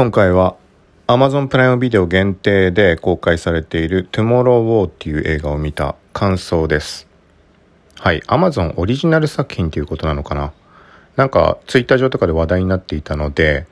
今回は Amazon プライムビデオ限定で公開されている Tomorrow War っていう映画を見た感想です。はい。Amazon オリジナル作品ということなのかななんか Twitter 上とかで話題になっていたので、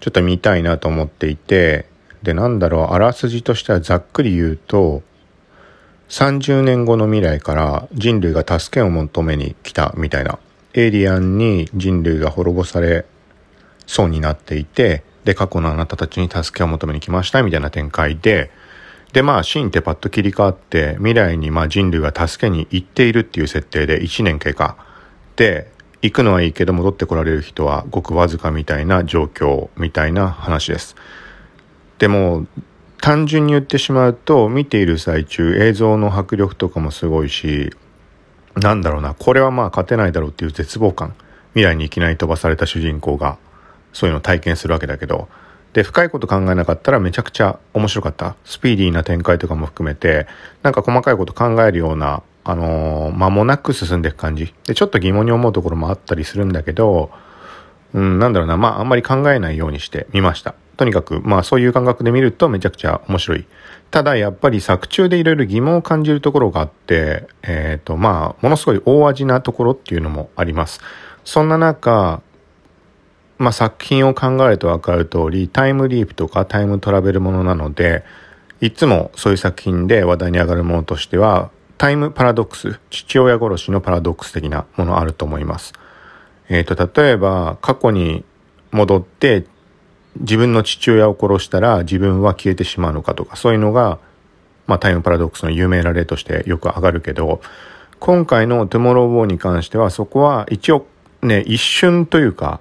ちょっと見たいなと思っていて、で、なんだろう、あらすじとしてはざっくり言うと、30年後の未来から人類が助けを求めに来たみたいな、エイリアンに人類が滅ぼされそうになっていて、で、過去のあなたたちに助けを求めに来ましたみたいな展開で、で、まあ、シーンってパッと切り替わって、未来にまあ人類が助けに行っているっていう設定で1年経過。で、行くのはいいけど戻ってこられる人はごくわずかみたいな状況みたいな話です。でも、単純に言ってしまうと、見ている最中、映像の迫力とかもすごいし、なんだろうな、これはまあ勝てないだろうっていう絶望感。未来にいきなり飛ばされた主人公がそういうのを体験するわけだけど、で、深いこと考えなかったらめちゃくちゃ面白かった。スピーディーな展開とかも含めて、なんか細かいこと考えるような、あのー、間もなく進んでいく感じ。で、ちょっと疑問に思うところもあったりするんだけど、うん、なんだろうな、まあ、あんまり考えないようにして見ました。とにかく、まあ、そういう感覚で見るとめちゃくちゃ面白い。ただ、やっぱり作中でいろいろ疑問を感じるところがあって、えっ、ー、と、まあ、ものすごい大味なところっていうのもあります。そんな中、まあ、作品を考えると分かる通り、タイムリープとかタイムトラベルものなので、いつもそういう作品で話題に上がるものとしては、タイムパラドックス、父親殺しのパラドックス的なものあると思います。えっ、ー、と、例えば、過去に戻って自分の父親を殺したら自分は消えてしまうのかとか、そういうのが、まあ、タイムパラドックスの有名な例としてよく上がるけど、今回のトゥモローウォーに関してはそこは一応ね、一瞬というか、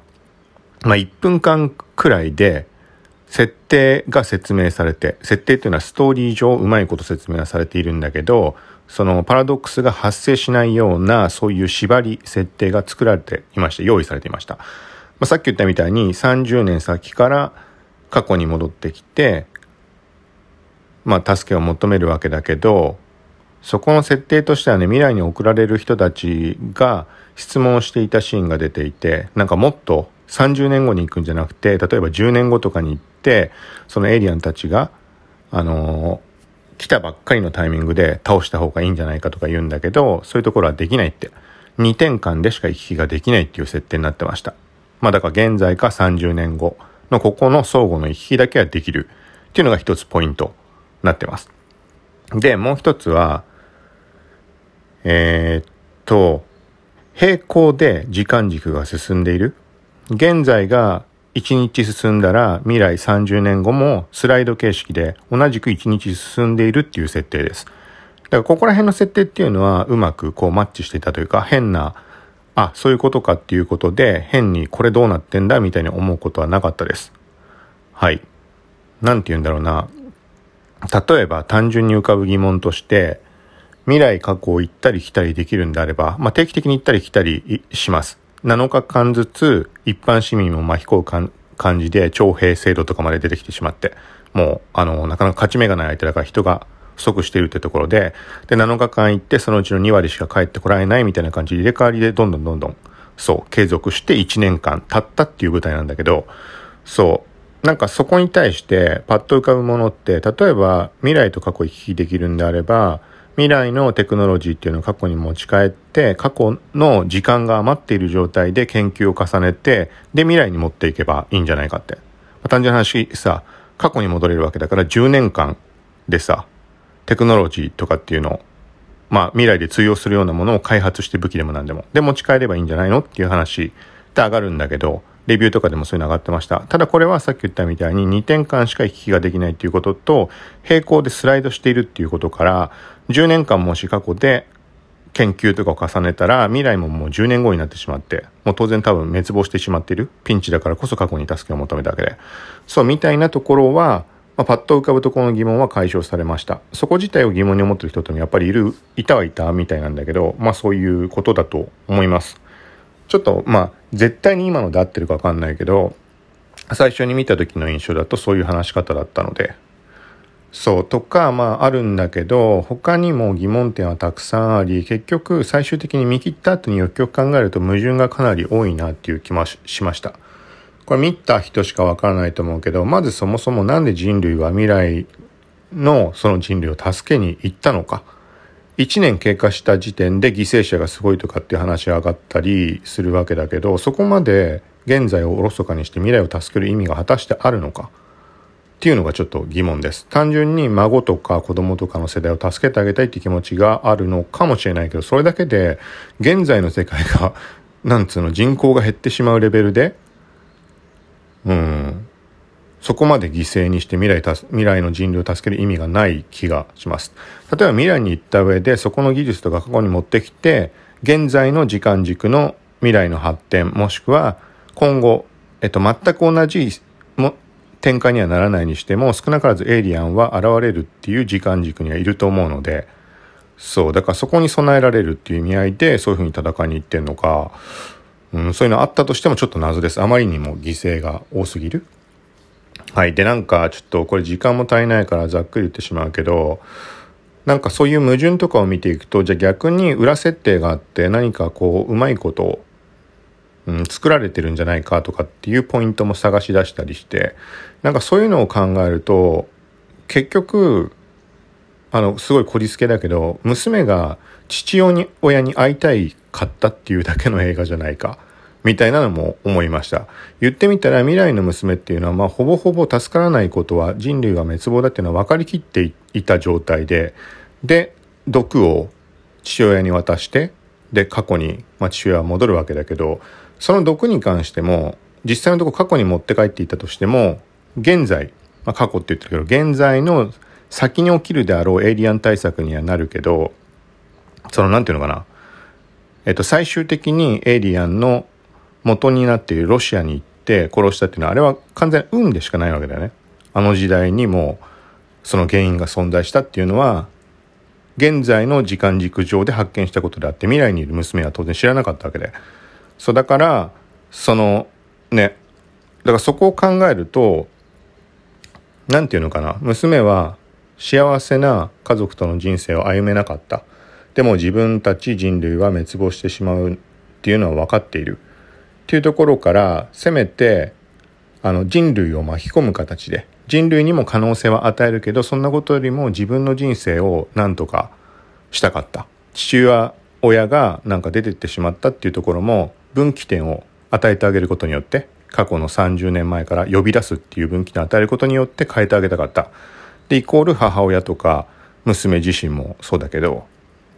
まあ、1分間くらいで、設定が説明されて、設定っていうのはストーリー上うまいこと説明はされているんだけど、そのパラドックスが発生しないような、そういう縛り、設定が作られていました。用意されていました。まあ、さっき言ったみたいに30年先から過去に戻ってきて、まあ、助けを求めるわけだけど、そこの設定としてはね、未来に送られる人たちが質問していたシーンが出ていて、なんかもっと30年後に行くんじゃなくて、例えば10年後とかに行って、そのエイリアンたちが、あのー、来たばっかりのタイミングで倒した方がいいんじゃないかとか言うんだけど、そういうところはできないって。2点間でしか行き来ができないっていう設定になってました。まあだから現在か30年後のここの相互の行き来だけはできるっていうのが一つポイントになってます。で、もう一つは、えー、っと、平行で時間軸が進んでいる。現在が1日進んだら未来30年後もスライド形式で同じく1日進んでいるっていう設定です。だからここら辺の設定っていうのはうまくこうマッチしていたというか変な、あ、そういうことかっていうことで変にこれどうなってんだみたいに思うことはなかったです。はい。なんて言うんだろうな。例えば単純に浮かぶ疑問として未来過去を行ったり来たりできるんであれば、まあ、定期的に行ったり来たりします。7日間ずつ一般市民も巻き込む感じで徴兵制度とかまで出てきてしまって、もう、あの、なかなか勝ち目がない相手だから人が不足しているってところで、で、7日間行ってそのうちの2割しか帰ってこられないみたいな感じで入れ替わりでどんどんどんどん、そう、継続して1年間経ったっていう舞台なんだけど、そう、なんかそこに対してパッと浮かぶものって、例えば未来と過去行き来できるんであれば、未来のテクノロジーっていうのを過去に持ち帰って、過去の時間が余っている状態で研究を重ねて、で、未来に持っていけばいいんじゃないかって。まあ、単純な話さ、過去に戻れるわけだから10年間でさ、テクノロジーとかっていうのを、まあ未来で通用するようなものを開発して武器でも何でも。で、持ち帰ればいいんじゃないのっていう話って上がるんだけど、レビューとかでもそういうの上がってました。ただこれはさっき言ったみたいに2点間しか行き来ができないっていうことと、並行でスライドしているっていうことから、10年間もし過去で研究とかを重ねたら、未来ももう10年後になってしまって、もう当然多分滅亡してしまっている。ピンチだからこそ過去に助けを求めたわけで。そう、みたいなところは、まあ、パッと浮かぶところの疑問は解消されました。そこ自体を疑問に思ってる人ってもやっぱりいる、いたはいたみたいなんだけど、まあそういうことだと思います。ちょっと、まあ、絶対に今ので合ってるかわかんないけど、最初に見た時の印象だとそういう話し方だったので、そう、とか、まああるんだけど、他にも疑問点はたくさんあり、結局最終的に見切った後によくよく考えると矛盾がかなり多いなっていう気もしました。これ見た人しかわからないと思うけど、まずそもそもなんで人類は未来のその人類を助けに行ったのか。1年経過した時点で犠牲者がすごいとかっていう話が上がったりするわけだけど、そこまで現在をおろそかにして未来を助ける意味が果たしてあるのか。っていうのがちょっと疑問です。単純に孫とか子供とかの世代を助けてあげたいって気持ちがあるのかもしれないけど、それだけで現在の世界が、なんつうの、人口が減ってしまうレベルで、うん、そこまで犠牲にして未来た未来の人類を助ける意味がない気がします。例えば未来に行った上でそこの技術とか過去に持ってきて、現在の時間軸の未来の発展、もしくは今後、えっと、全く同じも展開にはならないにしても、少なからずエイリアンは現れるっていう時間軸にはいると思うので、そう、だからそこに備えられるっていう意味合いで、そういうふうに戦いに行ってんのか、うん、そういうのあったとしてもちょっと謎です。あまりにも犠牲が多すぎる。はい。で、なんか、ちょっとこれ時間も足りないからざっくり言ってしまうけど、なんかそういう矛盾とかを見ていくと、じゃあ逆に裏設定があって何かこう、うまいことを、うん、作られてるんじゃないかとかっていうポイントも探し出したりして、なんかそういうのを考えると、結局、あの、すごいこじつけだけど、娘が父親に会いたいかったっていうだけの映画じゃないか。みたいなのも思いました。言ってみたら未来の娘っていうのは、まあ、ほぼほぼ助からないことは人類が滅亡だっていうのは分かりきっていた状態で、で、毒を父親に渡して、で、過去に、まあ、父親は戻るわけだけど、その毒に関しても、実際のとこ過去に持って帰っていたとしても、現在、まあ、過去って言ってるけど、現在の先に起きるであろうエイリアン対策にはなるけど、その、なんていうのかな。えっと、最終的にエイリアンの元になっているロシアに行って殺したっていうのはあれは完全に運でしかないわけだよね。あの時代にもその原因が存在したっていうのは現在の時間軸上で発見したことであって未来にいる娘は当然知らなかったわけで。そうだからそのねだからそこを考えると何て言うのかな娘は幸せな家族との人生を歩めなかった。でも自分たち人類は滅亡してしまうっていうのは分かっている。っていうところからせめてあの人類を巻き込む形で人類にも可能性は与えるけどそんなことよりも自分の人生を何とかしたかった。父親がなんか出てってしまったっていうところも分岐点を与えてあげることによって過去の30年前から呼び出すっていう分岐点を与えることによって変えてあげたかった。でイコール母親とか娘自身もそうだけど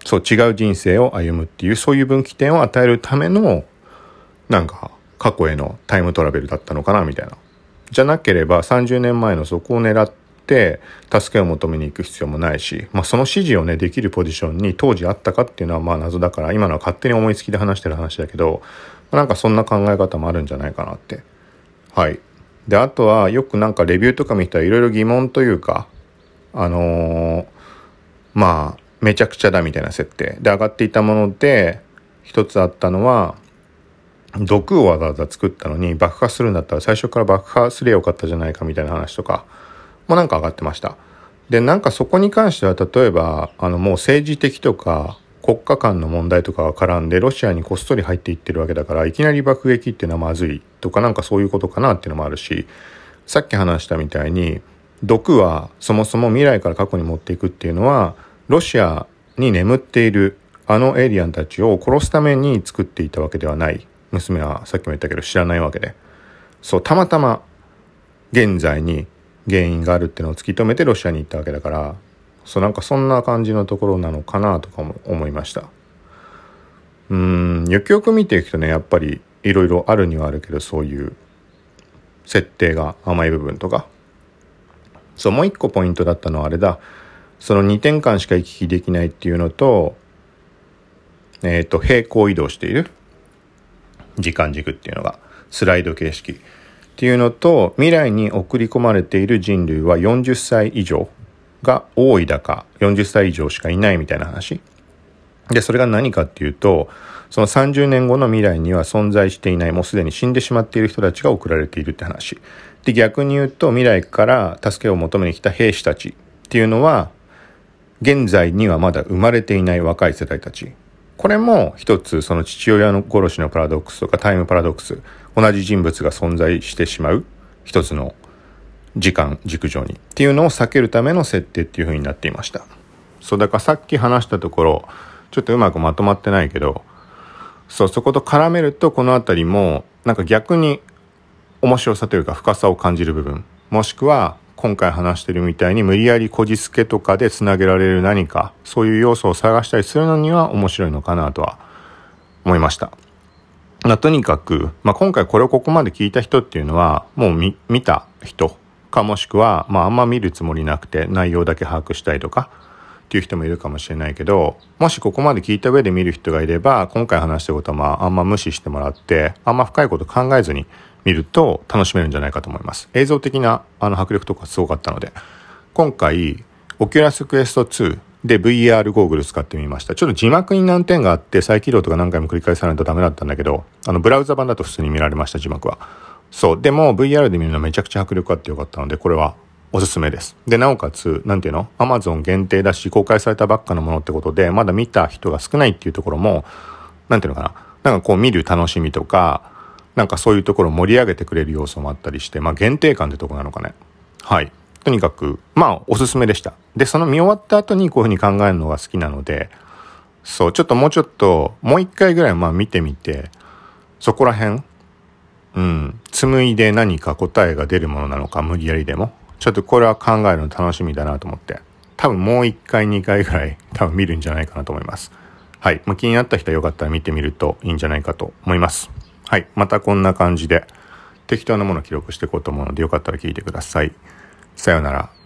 そう違う人生を歩むっていうそういう分岐点を与えるためのなんか過去へのタイムトラベルだったのかなみたいな。じゃなければ30年前のそこを狙って助けを求めに行く必要もないし、まあその指示をね、できるポジションに当時あったかっていうのはまあ謎だから今のは勝手に思いつきで話してる話だけど、なんかそんな考え方もあるんじゃないかなって。はい。で、あとはよくなんかレビューとか見たらいろいろ疑問というか、あのー、まあ、めちゃくちゃだみたいな設定で上がっていたもので、一つあったのは、毒をわざわざ作ったのに爆破するんだったら最初から爆破すりゃよかったじゃないかみたいな話とかもなんか上がってました。で、なんかそこに関しては例えば、あのもう政治的とか国家間の問題とかが絡んでロシアにこっそり入っていってるわけだからいきなり爆撃っていうのはまずいとかなんかそういうことかなっていうのもあるし、さっき話したみたいに毒はそもそも未来から過去に持っていくっていうのはロシアに眠っているあのエイリアンたちを殺すために作っていたわけではない娘はさっきも言ったけど知らないわけで。そう、たまたま現在に原因があるっていうのを突き止めてロシアに行ったわけだから、そうなんかそんな感じのところなのかなとかも思いました。うん、よくよく見ていくとね、やっぱりいろいろあるにはあるけど、そういう設定が甘い部分とか。そう、もう一個ポイントだったのはあれだ。その2点間しか行き来できないっていうのと、えっ、ー、と、平行移動している。時間軸っていうのがスライド形式っていうのと未来に送り込まれている人類は40歳以上が多いだか40歳以上しかいないみたいな話。でそれが何かっていうとその30年後の未来には存在していないもうすでに死んでしまっている人たちが送られているって話。で逆に言うと未来から助けを求めに来た兵士たちっていうのは現在にはまだ生まれていない若い世代たち。これも一つその父親の殺しのパラドックスとかタイムパラドックス、同じ人物が存在してしまう一つの時間軸上にっていうのを避けるための設定っていう風になっていました。そうだからさっき話したところ、ちょっとうまくまとまってないけど、そう、そこと絡めるとこの辺りもなんか逆に面白さというか深さを感じる部分、もしくは今回話してるみたいに無理やりこじつけとかでつなげられる何か、そういう要素を探したりするのには面白いのかなとは思いました。まあ、とにかく、まあ、今回これをここまで聞いた人っていうのは、もう見、見た人かもしくは、まあ、あんま見るつもりなくて内容だけ把握したいとか、っていう人もいるかもしれないけど、もしここまで聞いた上で見る人がいれば、今回話したことはまあ、あんま無視してもらって、あんま深いこと考えずに見ると楽しめるんじゃないかと思います。映像的なあの迫力とかすごかったので、今回、オキュラスクエスト2で VR ゴーグル使ってみました。ちょっと字幕に難点があって再起動とか何回も繰り返さないとダメだったんだけど、あのブラウザ版だと普通に見られました字幕は。そう。でも VR で見るのはめちゃくちゃ迫力あってよかったので、これはおすすめです。で、なおかつ、なんていうの ?Amazon 限定だし、公開されたばっかのものってことで、まだ見た人が少ないっていうところも、なんていうのかな？なんかこう見る楽しみとか、なんかそういうところを盛り上げてくれる要素もあったりして、まあ限定感ってとこなのかね。はい。とにかく、まあおすすめでした。で、その見終わった後にこういうふうに考えるのが好きなので、そう、ちょっともうちょっと、もう一回ぐらいまあ見てみて、そこら辺、うん、紡いで何か答えが出るものなのか、無理やりでも。ちょっとこれは考えるの楽しみだなと思って。多分もう一回、二回ぐらい多分見るんじゃないかなと思います。はい。まあ、気になった人はよかったら見てみるといいんじゃないかと思います。はい。またこんな感じで適当なものを記録していこうと思うのでよかったら聞いてください。さようなら。